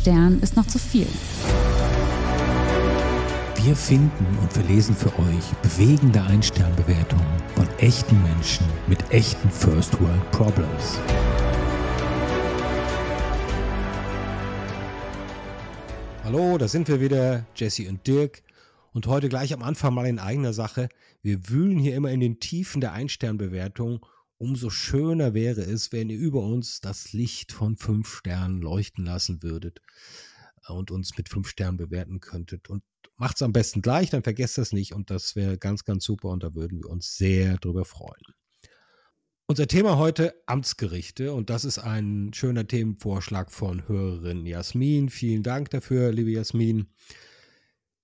Sternen ist noch zu viel. Wir finden und verlesen für euch bewegende Einsternbewertungen von echten Menschen mit echten First World Problems. Hallo, da sind wir wieder, Jesse und Dirk. Und heute gleich am Anfang mal in eigener Sache. Wir wühlen hier immer in den Tiefen der Einsternbewertung. Umso schöner wäre es, wenn ihr über uns das Licht von fünf Sternen leuchten lassen würdet und uns mit fünf Sternen bewerten könntet. Und macht es am besten gleich, dann vergesst das nicht. Und das wäre ganz, ganz super. Und da würden wir uns sehr drüber freuen. Unser Thema heute Amtsgerichte und das ist ein schöner Themenvorschlag von Hörerin Jasmin. Vielen Dank dafür, liebe Jasmin.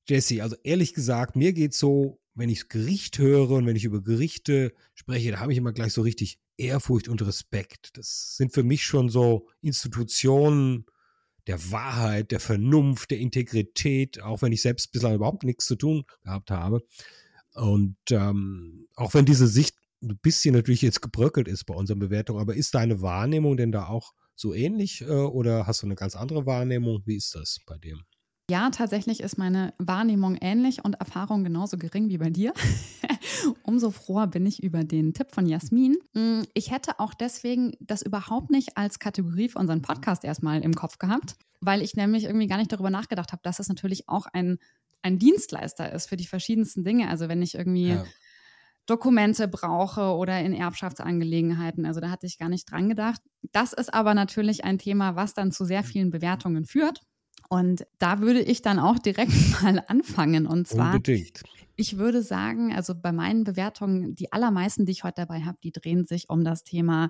Jesse, also ehrlich gesagt, mir geht so, wenn ich Gericht höre und wenn ich über Gerichte spreche, da habe ich immer gleich so richtig Ehrfurcht und Respekt. Das sind für mich schon so Institutionen der Wahrheit, der Vernunft, der Integrität, auch wenn ich selbst bislang überhaupt nichts zu tun gehabt habe. Und ähm, auch wenn diese Sicht ein bisschen natürlich jetzt gebröckelt ist bei unseren Bewertungen, aber ist deine Wahrnehmung denn da auch so ähnlich äh, oder hast du eine ganz andere Wahrnehmung? Wie ist das bei dem? Ja, tatsächlich ist meine Wahrnehmung ähnlich und Erfahrung genauso gering wie bei dir. Umso froher bin ich über den Tipp von Jasmin. Mm, ich hätte auch deswegen das überhaupt nicht als Kategorie für unseren Podcast erstmal im Kopf gehabt, weil ich nämlich irgendwie gar nicht darüber nachgedacht habe, dass es natürlich auch ein, ein Dienstleister ist für die verschiedensten Dinge. Also wenn ich irgendwie ja. Dokumente brauche oder in Erbschaftsangelegenheiten. Also da hatte ich gar nicht dran gedacht. Das ist aber natürlich ein Thema, was dann zu sehr vielen Bewertungen führt. Und da würde ich dann auch direkt mal anfangen. Und zwar, Unbedingt. ich würde sagen, also bei meinen Bewertungen, die allermeisten, die ich heute dabei habe, die drehen sich um das Thema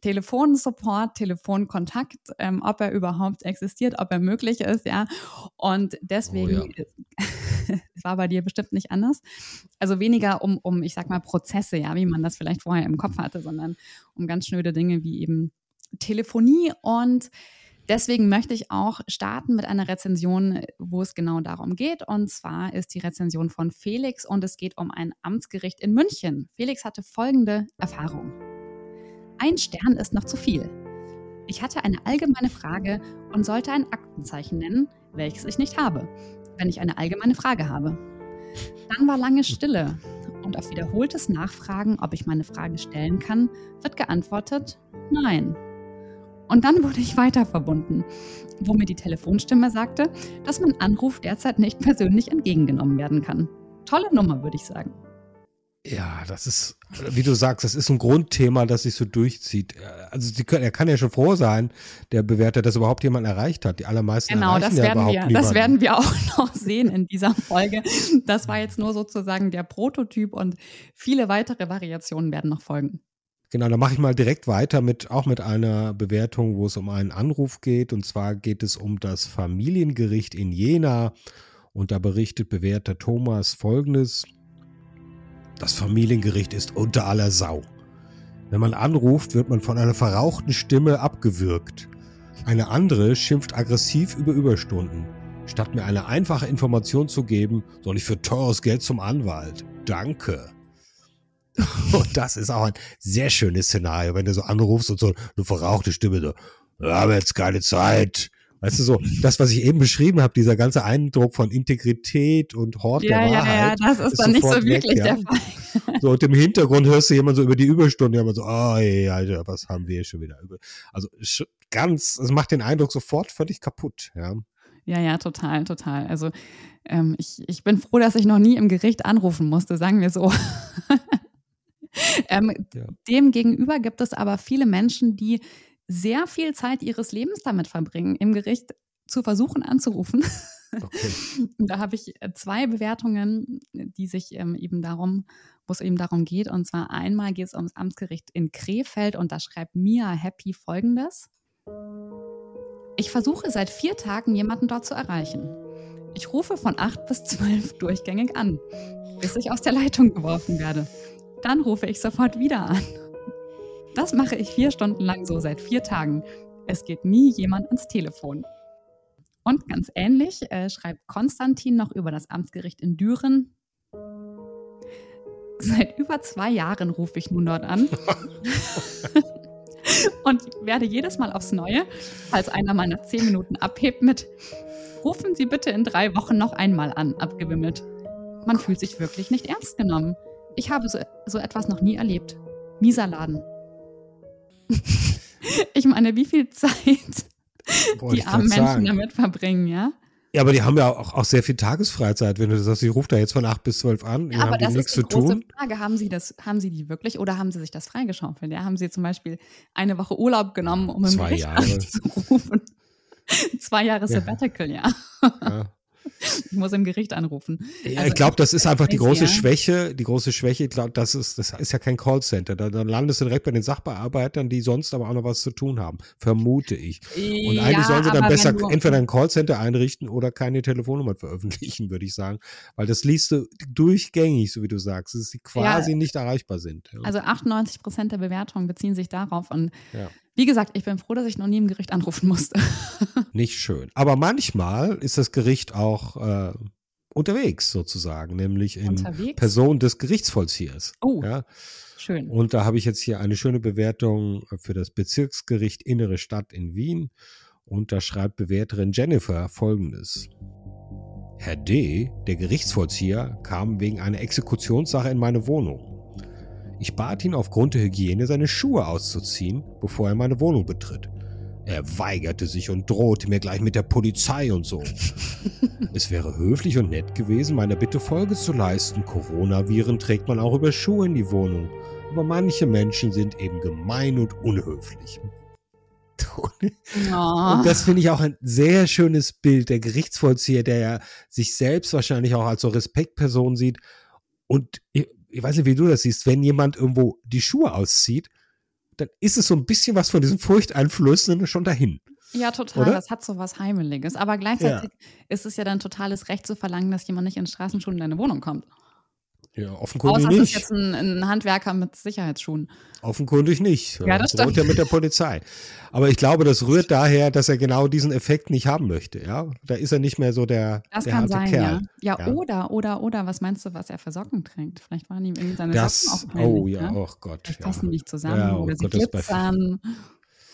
Telefonsupport, Telefonkontakt, ähm, ob er überhaupt existiert, ob er möglich ist, ja. Und deswegen, oh ja. war bei dir bestimmt nicht anders. Also weniger um, um, ich sag mal, Prozesse, ja, wie man das vielleicht vorher im Kopf hatte, sondern um ganz schnöde Dinge wie eben Telefonie und Deswegen möchte ich auch starten mit einer Rezension, wo es genau darum geht. Und zwar ist die Rezension von Felix und es geht um ein Amtsgericht in München. Felix hatte folgende Erfahrung. Ein Stern ist noch zu viel. Ich hatte eine allgemeine Frage und sollte ein Aktenzeichen nennen, welches ich nicht habe, wenn ich eine allgemeine Frage habe. Dann war lange Stille und auf wiederholtes Nachfragen, ob ich meine Frage stellen kann, wird geantwortet, nein. Und dann wurde ich weiter verbunden, wo mir die Telefonstimme sagte, dass mein Anruf derzeit nicht persönlich entgegengenommen werden kann. Tolle Nummer, würde ich sagen. Ja, das ist, wie du sagst, das ist ein Grundthema, das sich so durchzieht. Also können, er kann ja schon froh sein, der Bewerter, dass überhaupt jemand erreicht hat. Die allermeisten genau, das ja werden wir, das werden wir auch noch sehen in dieser Folge. Das war jetzt nur sozusagen der Prototyp und viele weitere Variationen werden noch folgen. Genau, dann mache ich mal direkt weiter mit auch mit einer Bewertung, wo es um einen Anruf geht. Und zwar geht es um das Familiengericht in Jena. Und da berichtet Bewerter Thomas folgendes. Das Familiengericht ist unter aller Sau. Wenn man anruft, wird man von einer verrauchten Stimme abgewürgt. Eine andere schimpft aggressiv über Überstunden. Statt mir eine einfache Information zu geben, soll ich für teures Geld zum Anwalt. Danke. Und das ist auch ein sehr schönes Szenario, wenn du so anrufst und so eine verrauchte Stimme so, wir haben jetzt keine Zeit. Weißt du so, das, was ich eben beschrieben habe, dieser ganze Eindruck von Integrität und Hort ja, der ja, Wahrheit. Ja, das ist, ist dann nicht so wirklich weg, der Fall. So, und im Hintergrund hörst du jemand so über die Überstunde, immer so, oh, ey, Alter, was haben wir hier schon wieder. Also ganz, es macht den Eindruck sofort völlig kaputt, ja. Ja, ja, total, total. Also ähm, ich, ich bin froh, dass ich noch nie im Gericht anrufen musste, sagen wir so. ähm, ja. Dem gegenüber gibt es aber viele Menschen, die sehr viel Zeit ihres Lebens damit verbringen, im Gericht zu versuchen anzurufen. Okay. da habe ich äh, zwei Bewertungen, die sich ähm, eben darum, wo es eben darum geht. Und zwar einmal geht es ums Amtsgericht in Krefeld und da schreibt Mia Happy folgendes. Ich versuche seit vier Tagen jemanden dort zu erreichen. Ich rufe von acht bis zwölf durchgängig an, bis ich aus der Leitung geworfen werde. Dann rufe ich sofort wieder an. Das mache ich vier Stunden lang so seit vier Tagen. Es geht nie jemand ans Telefon. Und ganz ähnlich äh, schreibt Konstantin noch über das Amtsgericht in Düren. Seit über zwei Jahren rufe ich nun dort an. und werde jedes Mal aufs Neue, falls einer mal nach zehn Minuten abhebt, mit Rufen Sie bitte in drei Wochen noch einmal an, abgewimmelt. Man fühlt sich wirklich nicht ernst genommen. Ich habe so, so etwas noch nie erlebt. Mieser Laden. ich meine, wie viel Zeit Wollte die armen Menschen sagen. damit verbringen, ja? Ja, aber die haben ja auch, auch sehr viel Tagesfreizeit. Wenn du sagst, ich rufe da jetzt von 8 bis 12 an, die aber das nichts ist die zu große tun. Frage. Haben Sie, das, haben Sie die wirklich oder haben Sie sich das freigeschaufelt? Ja, haben Sie zum Beispiel eine Woche Urlaub genommen, um im Zwei Gericht Jahre. anzurufen? Zwei Jahre Ja. Sabbatical, ja. Ja. Ich muss im Gericht anrufen. Ja, Also ich glaube, das ist einfach die große ja. Schwäche. Die große Schwäche, ich glaube, das ist, das ist ja kein Callcenter. Da, dann landest du direkt bei den Sachbearbeitern, die sonst aber auch noch was zu tun haben. Vermute ich. Und eigentlich sollen sie dann besser entweder ein Callcenter einrichten oder keine Telefonnummern veröffentlichen, würde ich sagen. Weil das liest du durchgängig, so wie du sagst, dass sie quasi nicht erreichbar sind. Ja. Also 98 Prozent der Bewertungen beziehen sich darauf. Und Ja. Wie gesagt, ich bin froh, dass ich noch nie im Gericht anrufen musste. Nicht schön. Aber manchmal ist das Gericht auch äh, unterwegs sozusagen, nämlich in Unterwegs? Person des Gerichtsvollziehers. Oh. Ja. Schön. Und da habe ich jetzt hier eine schöne Bewertung für das Bezirksgericht Innere Stadt in Wien. Und da schreibt Bewerterin Jennifer folgendes. Herr D., der Gerichtsvollzieher, kam wegen einer Exekutionssache in meine Wohnung. Ich bat ihn aufgrund der Hygiene, seine Schuhe auszuziehen, bevor er meine Wohnung betritt. Er weigerte sich und drohte mir gleich mit der Polizei und so. es wäre höflich und nett gewesen, meiner Bitte Folge zu leisten. Coronaviren trägt man auch über Schuhe in die Wohnung. Aber manche Menschen sind eben gemein und unhöflich. Oh. Und das finde ich auch ein sehr schönes Bild. Der Gerichtsvollzieher, der ja sich selbst wahrscheinlich auch als so Respektperson sieht. Und ich, weiß nicht, wie du das siehst, wenn jemand irgendwo die Schuhe auszieht, dann ist es so ein bisschen was von diesem Furchteinflößenden schon dahin. Ja, total. Oder? Das hat so was Heimeliges. Aber gleichzeitig ist es ja dann totales Recht zu verlangen, dass jemand nicht in Straßenschuhen in deine Wohnung kommt. Ja, offenkundig Außer ist nicht. jetzt ein, ein Handwerker mit Sicherheitsschuhen. Offenkundig nicht. Ja, das stimmt. ja mit der Polizei. Aber ich glaube, das rührt daher, dass er genau diesen Effekt nicht haben möchte. Ja, da ist er nicht mehr so der, Das der kann sein, Kerl. ja. ja. Ja. oder, oder, oder, was meinst du, was er für Socken trägt? Vielleicht waren ihm irgendwie seine Das, Socken auch oh ja, ne? oh Gott. Vielleicht Ja. passen nicht zusammen Ja, oh oder sie Gott, das bei glitzern.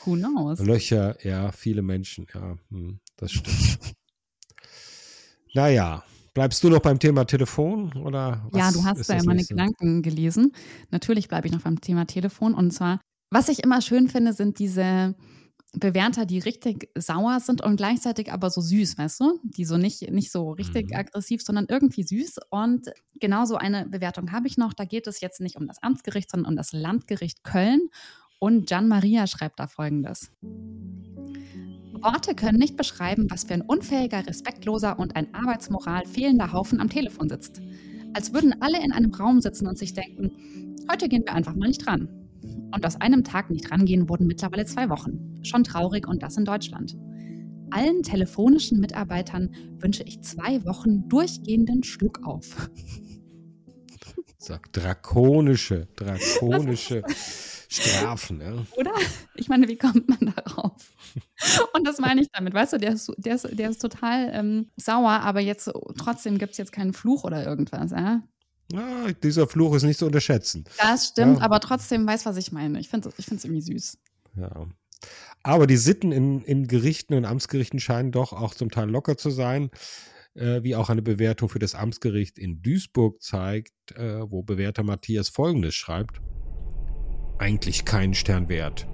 Who knows? Löcher, ja, viele Menschen, ja, hm, das stimmt. naja, bleibst du noch beim Thema Telefon oder Ja, du hast da ja meine nächste? Gedanken gelesen. Natürlich bleibe ich noch beim Thema Telefon. Und zwar, was ich immer schön finde, sind diese Bewerter, die richtig sauer sind und gleichzeitig aber so süß, weißt du? Die so nicht, nicht so richtig Mhm. aggressiv, sondern irgendwie süß. Und genauso eine Bewertung habe ich noch. Da geht es jetzt nicht um das Amtsgericht, sondern um das Landgericht Köln. Und Gian Maria schreibt da folgendes. Worte können nicht beschreiben, was für ein unfähiger, respektloser und ein Arbeitsmoral fehlender Haufen am Telefon sitzt. Als würden alle in einem Raum sitzen und sich denken, heute gehen wir einfach mal nicht ran. Und aus einem Tag nicht rangehen wurden mittlerweile zwei Wochen. Schon traurig und das in Deutschland. Allen telefonischen Mitarbeitern wünsche ich zwei Wochen durchgehenden Schluck auf. Sag, drakonische, drakonische Strafen, ja. Oder? Ich meine, wie kommt man darauf? Und das meine ich damit. Weißt du, der ist, der ist, der ist total ähm, sauer, aber jetzt trotzdem gibt es jetzt keinen Fluch oder irgendwas. Ja? ja. Dieser Fluch ist nicht zu unterschätzen. Das stimmt, Ja. aber trotzdem weiß, was ich meine. Ich finde es ich find's irgendwie süß. Ja. Aber die Sitten in, in Gerichten und Amtsgerichten scheinen doch auch zum Teil locker zu sein, äh, wie auch eine Bewertung für das Amtsgericht in Duisburg zeigt, äh, wo Bewerter Matthias Folgendes schreibt. Eigentlich keinen Stern wert.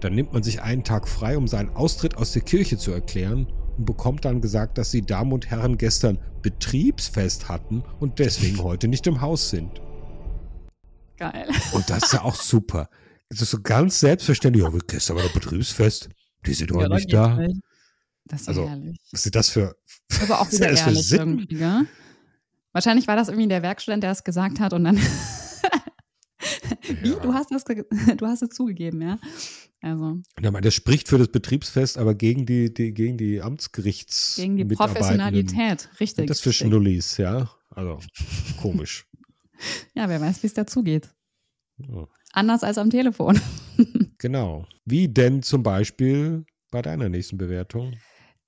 Dann nimmt man sich einen Tag frei, um seinen Austritt aus der Kirche zu erklären und bekommt dann gesagt, dass die Damen und Herren gestern Betriebsfest hatten und deswegen heute nicht im Haus sind. Geil. Und das ist ja auch super. Es ist so ganz selbstverständlich, ja, gestern war der Betriebsfest, die sind heute Ja, nicht da. nicht. Das ist ja Also, herrlich. Was sind das für. Aber auch wieder ehrlich irgendwie, gell? Wahrscheinlich war das irgendwie der Werkstudent, der es gesagt hat und dann. Wie? Ja. Du hast das, du hast es zugegeben, ja? Also Ja, man, das spricht für das Betriebsfest, aber gegen die, die, gegen die Amtsgerichts. gegen die. Professionalität, richtig. sind Das für. Schnullis, ja. Also, komisch. Ja, wer weiß, wie es dazu geht. Ja, Anders als am Telefon. genau. Wie denn zum Beispiel bei deiner nächsten Bewertung?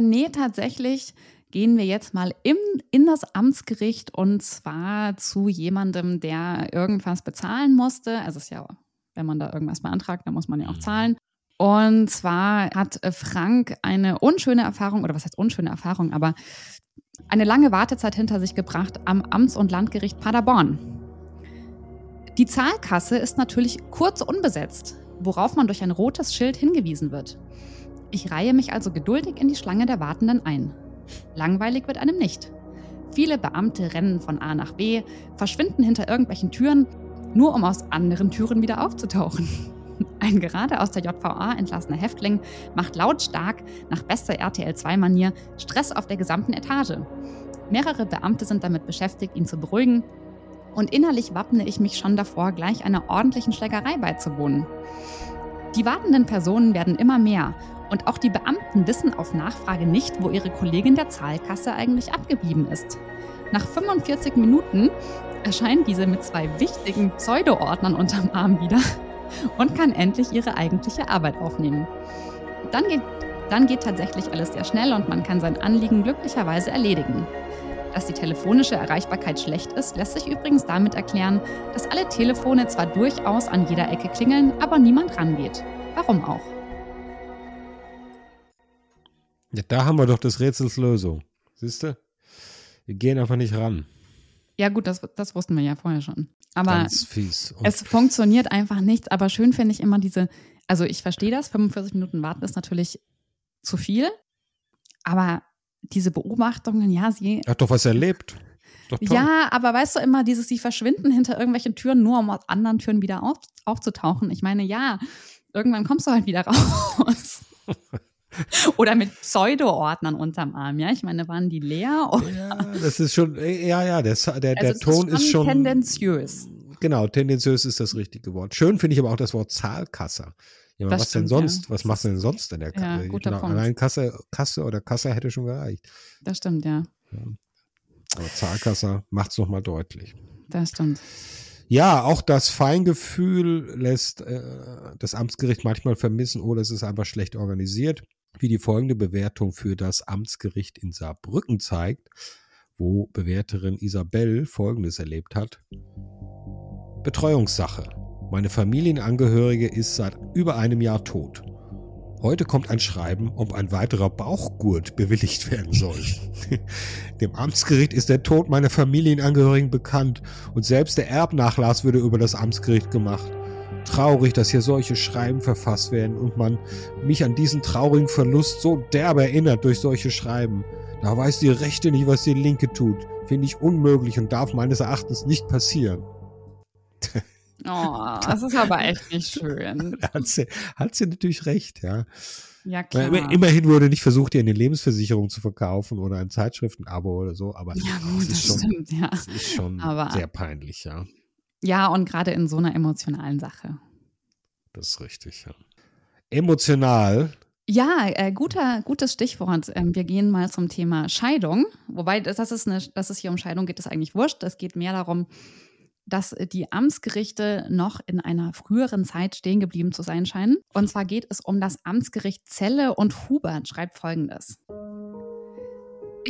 Nee, tatsächlich gehen wir jetzt mal im, in das Amtsgericht und zwar zu jemandem, der irgendwas bezahlen musste. Also es ist ja, wenn man da irgendwas beantragt, dann muss man ja auch zahlen. Und zwar hat äh, Frank eine unschöne Erfahrung, oder was heißt unschöne Erfahrung, aber eine lange Wartezeit hinter sich gebracht am Amts- und Landgericht Paderborn. Die Zahlkasse ist natürlich kurz unbesetzt, worauf man durch ein rotes Schild hingewiesen wird. Ich reihe mich also geduldig in die Schlange der Wartenden ein. Langweilig wird einem nicht. Viele Beamte rennen von A nach B, verschwinden hinter irgendwelchen Türen, nur um aus anderen Türen wieder aufzutauchen. Ein gerade aus der JVA entlassener Häftling macht lautstark, nach bester RTL2-Manier, Stress auf der gesamten Etage. Mehrere Beamte sind damit beschäftigt, ihn zu beruhigen, und innerlich wappne ich mich schon davor, gleich einer ordentlichen Schlägerei beizuwohnen. Die wartenden Personen werden immer mehr und auch die Beamten wissen auf Nachfrage nicht, wo ihre Kollegin der Zahlkasse eigentlich abgeblieben ist. Nach 45 Minuten erscheint diese mit zwei wichtigen Pseudo-Ordnern unterm Arm wieder und kann endlich ihre eigentliche Arbeit aufnehmen. Dann geht, dann geht tatsächlich alles sehr schnell und man kann sein Anliegen glücklicherweise erledigen. Dass die telefonische Erreichbarkeit schlecht ist, lässt sich übrigens damit erklären, dass alle Telefone zwar durchaus an jeder Ecke klingeln, aber niemand rangeht. Warum auch? Ja, da haben wir doch des Rätsels Lösung. Siehst du? Wir gehen einfach nicht ran. Ja, gut, das, das wussten wir ja vorher schon. Aber Ganz fies. Und es funktioniert einfach nicht. Aber schön finde ich immer diese, also ich verstehe das, 45 Minuten warten ist natürlich zu viel. Aber diese Beobachtungen, ja, sie. hat doch was erlebt. Ja, aber weißt du immer, dieses, sie verschwinden hinter irgendwelchen Türen, nur um aus anderen Türen wieder auf, aufzutauchen. Ich meine, ja, irgendwann kommst du halt wieder raus. Oder mit Pseudo-Ordnern unterm Arm, ja. Ich meine, waren die leer? Oder? Ja, das ist schon, ja, ja, der, der, der Also es Ton ist schon. tendenziös. Genau, tendenziös ist das richtige Wort. Schön finde ich aber auch das Wort Zahlkasse. Ja, Das was denn stimmt, ja. sonst? Was machst du denn sonst in der Ja, Kasse? guter Punkt. allein Kasse, Kasse oder Kasse hätte schon gereicht. Das stimmt, ja. Aber Zahlkasse macht es nochmal deutlich. Das stimmt. Ja, auch das Feingefühl lässt äh, das Amtsgericht manchmal vermissen oder es ist einfach schlecht organisiert, wie die folgende Bewertung für das Amtsgericht in Saarbrücken zeigt, wo Bewerterin Isabel Folgendes erlebt hat. Betreuungssache. Meine Familienangehörige ist seit über einem Jahr tot. Heute kommt ein Schreiben, ob ein weiterer Bauchgurt bewilligt werden soll. Dem Amtsgericht ist der Tod meiner Familienangehörigen bekannt und selbst der Erbnachlass würde über das Amtsgericht gemacht. Traurig, dass hier solche Schreiben verfasst werden und man mich an diesen traurigen Verlust so derb erinnert durch solche Schreiben. Da weiß die Rechte nicht, was die Linke tut. Finde ich unmöglich und darf meines Erachtens nicht passieren. Oh, das ist aber echt nicht schön. Hat sie, hat sie natürlich recht, ja. Ja, Weil klar. immer- Immerhin wurde nicht versucht, ihr eine Lebensversicherung zu verkaufen oder ein Zeitschriftenabo oder so, aber ja, gut, ist das schon, stimmt, ja. es ist schon Aber- sehr peinlich, ja. Ja, und gerade in so einer emotionalen Sache. Das ist richtig, ja. Emotional, Ja, äh, guter, gutes Stichwort. Ähm, wir gehen mal zum Thema Scheidung. Wobei, das, das ist eine, dass es hier um Scheidung geht, ist eigentlich wurscht. Es geht mehr darum, dass die Amtsgerichte noch in einer früheren Zeit stehen geblieben zu sein scheinen. Und zwar geht es um das Amtsgericht Zelle und Hubert schreibt folgendes.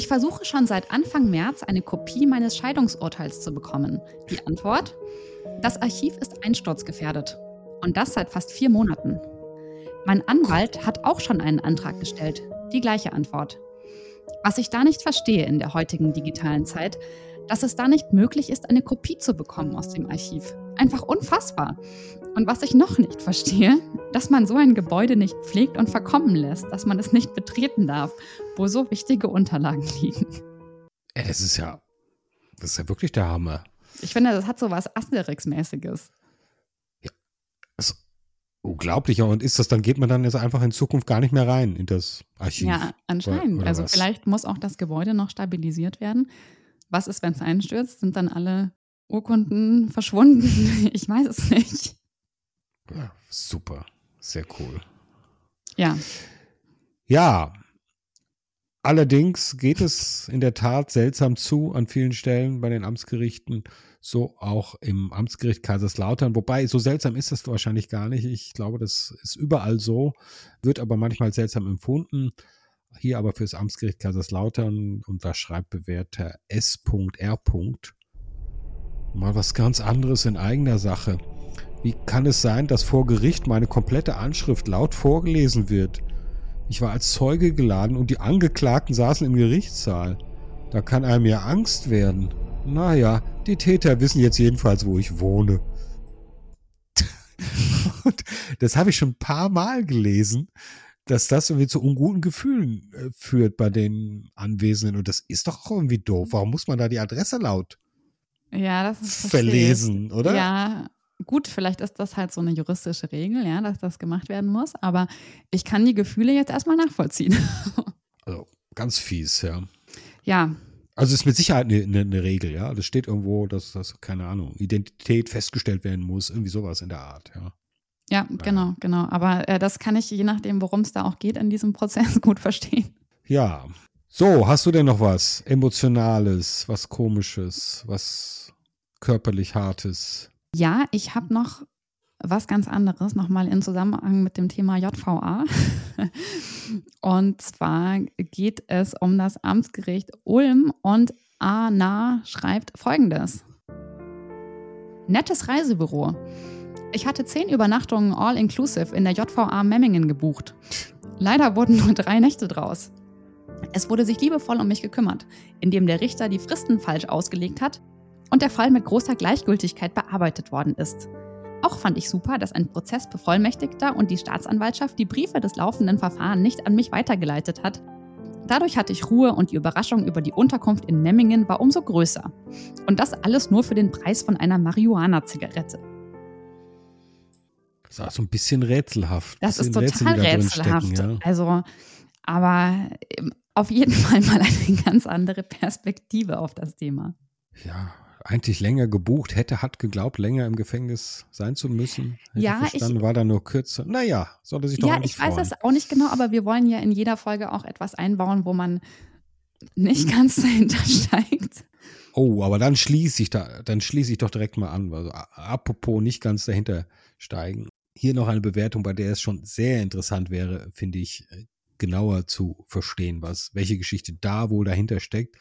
Ich versuche schon seit Anfang März eine Kopie meines Scheidungsurteils zu bekommen. Die Antwort? Das Archiv ist einsturzgefährdet. Und das seit fast vier Monaten. Mein Anwalt hat auch schon einen Antrag gestellt. Die gleiche Antwort. Was ich da nicht verstehe in der heutigen digitalen Zeit, dass es da nicht möglich ist, eine Kopie zu bekommen aus dem Archiv. Einfach unfassbar. Und was ich noch nicht verstehe, dass man so ein Gebäude nicht pflegt und verkommen lässt, dass man es nicht betreten darf, wo so wichtige Unterlagen liegen. ey, das ist ja, das ist ja wirklich der Hammer. Ich finde, das hat so was Asterix-mäßiges. Das ist unglaublich. Und ist das, dann geht man dann jetzt einfach in Zukunft gar nicht mehr rein in das Archiv. Ja, anscheinend. Oder- oder also was? vielleicht muss auch das Gebäude noch stabilisiert werden. Was ist, wenn es einstürzt? Sind dann alle Urkunden verschwunden? Ich weiß es nicht. Ja, super, sehr cool. Ja, Ja, allerdings geht es in der Tat seltsam zu an vielen Stellen bei den Amtsgerichten, so auch im Amtsgericht Kaiserslautern. Wobei, so seltsam ist das wahrscheinlich gar nicht. Ich glaube, das ist überall so, wird aber manchmal seltsam empfunden. Hier aber fürs Amtsgericht Kaiserslautern und da schreibt Bewerter S.R. Mal was ganz anderes in eigener Sache. Wie kann es sein, dass vor Gericht meine komplette Anschrift laut vorgelesen wird? Ich war als Zeuge geladen und die Angeklagten saßen im Gerichtssaal. Da kann einem ja Angst werden. Naja, die Täter wissen jetzt jedenfalls, wo ich wohne. und das habe ich schon ein paar Mal gelesen, dass das irgendwie zu unguten Gefühlen äh, führt bei den Anwesenden. Und das ist doch auch irgendwie doof. Warum muss man da die Adresse laut ja, das ist verlesen, oder? Ja, gut, vielleicht ist das halt so eine juristische Regel, ja, dass das gemacht werden muss. Aber ich kann die Gefühle jetzt erstmal nachvollziehen. Also ganz fies, ja. Ja. Also ist mit Sicherheit eine, eine, eine Regel, ja. Das steht irgendwo, dass das, keine Ahnung, Identität festgestellt werden muss, irgendwie sowas in der Art, ja. Ja, genau, genau. Aber äh, das kann ich, je nachdem, worum es da auch geht, in diesem Prozess gut verstehen. Ja. So, hast du denn noch was Emotionales, was Komisches, was körperlich Hartes? Ja, ich habe noch was ganz anderes, nochmal in Zusammenhang mit dem Thema JVA. und zwar geht es um das Amtsgericht Ulm und Anna schreibt folgendes. Nettes Reisebüro. Ich hatte zehn Übernachtungen all-inclusive in der JVA Memmingen gebucht. Leider wurden nur drei Nächte draus. Es wurde sich liebevoll um mich gekümmert, indem der Richter die Fristen falsch ausgelegt hat und der Fall mit großer Gleichgültigkeit bearbeitet worden ist. Auch fand ich super, dass ein Prozessbevollmächtigter und die Staatsanwaltschaft die Briefe des laufenden Verfahrens nicht an mich weitergeleitet hat. Dadurch hatte ich Ruhe und die Überraschung über die Unterkunft in Memmingen war umso größer. Und das alles nur für den Preis von einer Marihuana-Zigarette. Das ist auch so ein bisschen rätselhaft. Das ist total rätselhaft. Ja. Also, aber ähm, auf jeden Fall mal eine ganz andere Perspektive auf das Thema. Ja, eigentlich länger gebucht hätte, hat geglaubt, länger im Gefängnis sein zu müssen. Hätte ja, verstanden, ich, war da nur kürzer. Naja, sollte sich doch Ja, ich weiß das auch nicht genau, aber wir wollen ja in jeder Folge auch etwas einbauen, wo man nicht ganz dahinter steigt. Oh, aber dann schließe ich da, dann schließe ich doch direkt mal an. Also, apropos nicht ganz dahinter steigen. Hier noch eine Bewertung, bei der es schon sehr interessant wäre, finde ich, genauer zu verstehen, was, welche Geschichte da wohl dahinter steckt.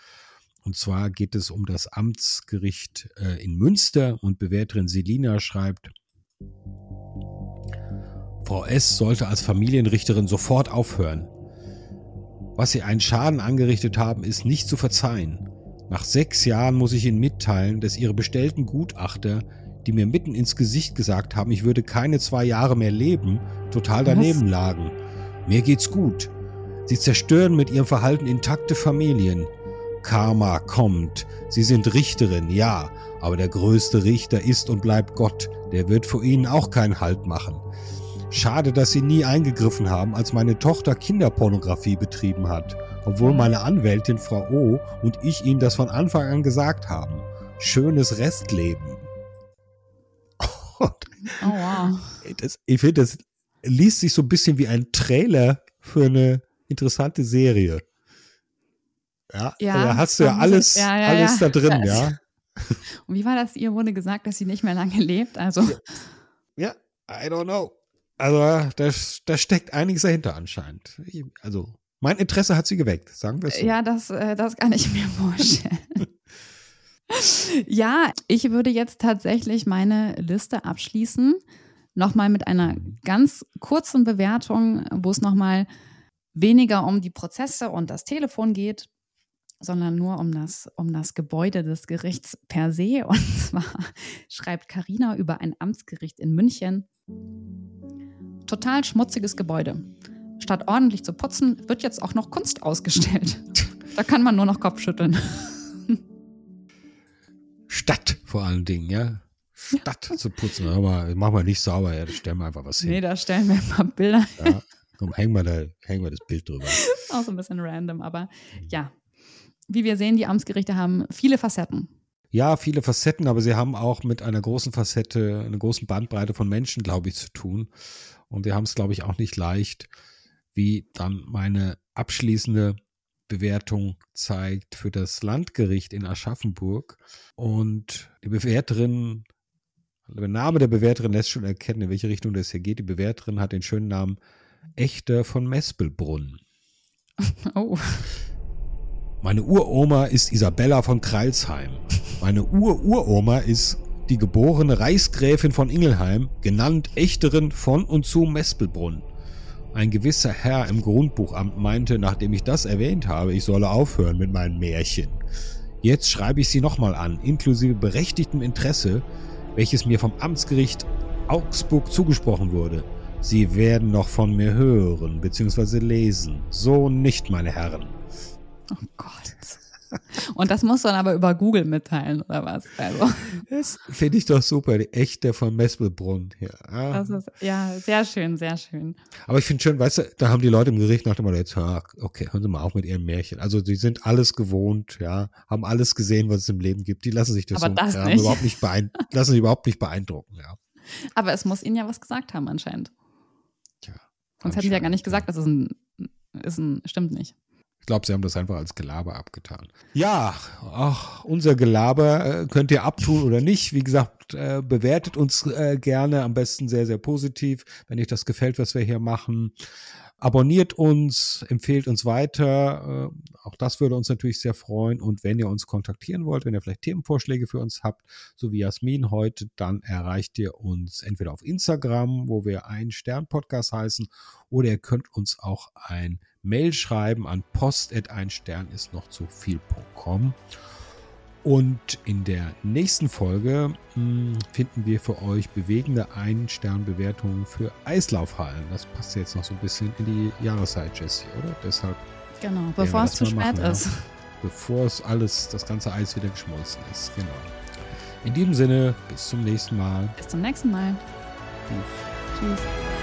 Und zwar geht es um das Amtsgericht äh, in Münster und Bewerterin Selina schreibt, Frau S. sollte als Familienrichterin sofort aufhören. Was Sie einen Schaden angerichtet haben, ist nicht zu verzeihen. Nach sechs Jahren muss ich Ihnen mitteilen, dass Ihre bestellten Gutachter, die mir mitten ins Gesicht gesagt haben, ich würde keine zwei Jahre mehr leben, total daneben Was? lagen. Mir geht's gut. Sie zerstören mit ihrem Verhalten intakte Familien. Karma kommt. Sie sind Richterin, ja, aber der größte Richter ist und bleibt Gott. Der wird vor Ihnen auch keinen Halt machen. Schade, dass Sie nie eingegriffen haben, als meine Tochter Kinderpornografie betrieben hat, obwohl meine Anwältin Frau O und ich Ihnen das von Anfang an gesagt haben. Schönes Restleben. oh wow. Das, ich finde, das liest sich so ein bisschen wie ein Trailer für eine interessante Serie. Ja, ja da hast du ja alles, ja, ja, alles da drin, ja. Und wie war das? Ihr wurde gesagt, dass sie nicht mehr lange lebt, also. Ja, I don't know. Also, da, da steckt einiges dahinter anscheinend. Also, mein Interesse hat sie geweckt, sagen wir es so. Ja, das, äh, das kann ich mir vorstellen. ja, ich würde jetzt tatsächlich meine Liste abschließen. Nochmal mit einer ganz kurzen Bewertung, wo es nochmal weniger um die Prozesse und das Telefon geht, sondern nur um das, um das Gebäude des Gerichts per se. Und zwar schreibt Karina über ein Amtsgericht in München. Total schmutziges Gebäude. Statt ordentlich zu putzen, wird jetzt auch noch Kunst ausgestellt. Da kann man nur noch Kopf schütteln. Stadt vor allen Dingen, ja. Stadt ja. zu putzen. Aber machen wir nicht sauber, ja, da stellen wir einfach was hin. Nee, da stellen wir ein paar Bilder. Ja, komm, hängen wir, da, hängen wir das Bild drüber. Auch so ein bisschen random, aber ja, wie wir sehen, die Amtsgerichte haben viele Facetten. Ja, viele Facetten, aber sie haben auch mit einer großen Facette, einer großen Bandbreite von Menschen, glaube ich, zu tun. Und wir haben es, glaube ich, auch nicht leicht, wie dann meine abschließende Bewertung zeigt für das Landgericht in Aschaffenburg. Und die Bewerterin, der Name der Bewerterin lässt schon erkennen, in welche Richtung das hier geht. Die Bewerterin hat den schönen Namen Echter von Mespelbrunn. Oh. Meine Uroma ist Isabella von Kreilsheim. Meine Ururoma ist die geborene Reichsgräfin von Ingelheim, genannt Echterin von und zu Mespelbrunn. Ein gewisser Herr im Grundbuchamt meinte, nachdem ich das erwähnt habe, ich solle aufhören mit meinen Märchen. Jetzt schreibe ich sie nochmal an, inklusive berechtigtem Interesse, welches mir vom Amtsgericht Augsburg zugesprochen wurde. Sie werden noch von mir hören bzw. lesen. So nicht, meine Herren. Oh Gott. Und das musst du dann aber über Google mitteilen, oder was? Also. Das finde ich doch super, die echte von Mespelbrunn. Ja. Das ist, ja, sehr schön, sehr schön. Aber ich finde schön, weißt du, da haben die Leute im Gericht nach dem Motto, jetzt, okay, hören Sie mal auf mit Ihren Märchen. Also die sind alles gewohnt, ja, haben alles gesehen, was es im Leben gibt. Die lassen sich das, aber so das nicht. überhaupt nicht lassen sich überhaupt nicht beeindrucken, ja. Aber es muss ihnen ja was gesagt haben, anscheinend. Tja, Sonst hätten sie ja gar nicht gesagt, dass es ein, ist ein, stimmt nicht. Ich glaube, sie haben das einfach als Gelaber abgetan. Ja, ach, unser Gelaber äh, könnt ihr abtun oder nicht. Wie gesagt, äh, bewertet uns äh, gerne, am besten sehr, sehr positiv, wenn euch das gefällt, was wir hier machen. Abonniert uns, empfehlt uns weiter. Äh, auch das würde uns natürlich sehr freuen. Und wenn ihr uns kontaktieren wollt, wenn ihr vielleicht Themenvorschläge für uns habt, so wie Jasmin heute, dann erreicht ihr uns entweder auf Instagram, wo wir ein Stern-Podcast heißen, oder ihr könnt uns auch ein Mail schreiben an post.einstern ist noch zu viel.com. Und in der nächsten Folge mh, hm, finden wir für euch bewegende Ein-Stern-Bewertungen für Eislaufhallen. Das passt jetzt noch so ein bisschen in die Jahreszeit, Jessie, oder? Deshalb. Genau, bevor es zu spät machen, ist. Ja. Bevor es alles, das ganze Eis wieder geschmolzen ist. Genau. In diesem Sinne, bis zum nächsten Mal. Bis zum nächsten Mal. Tschüss. Tschüss.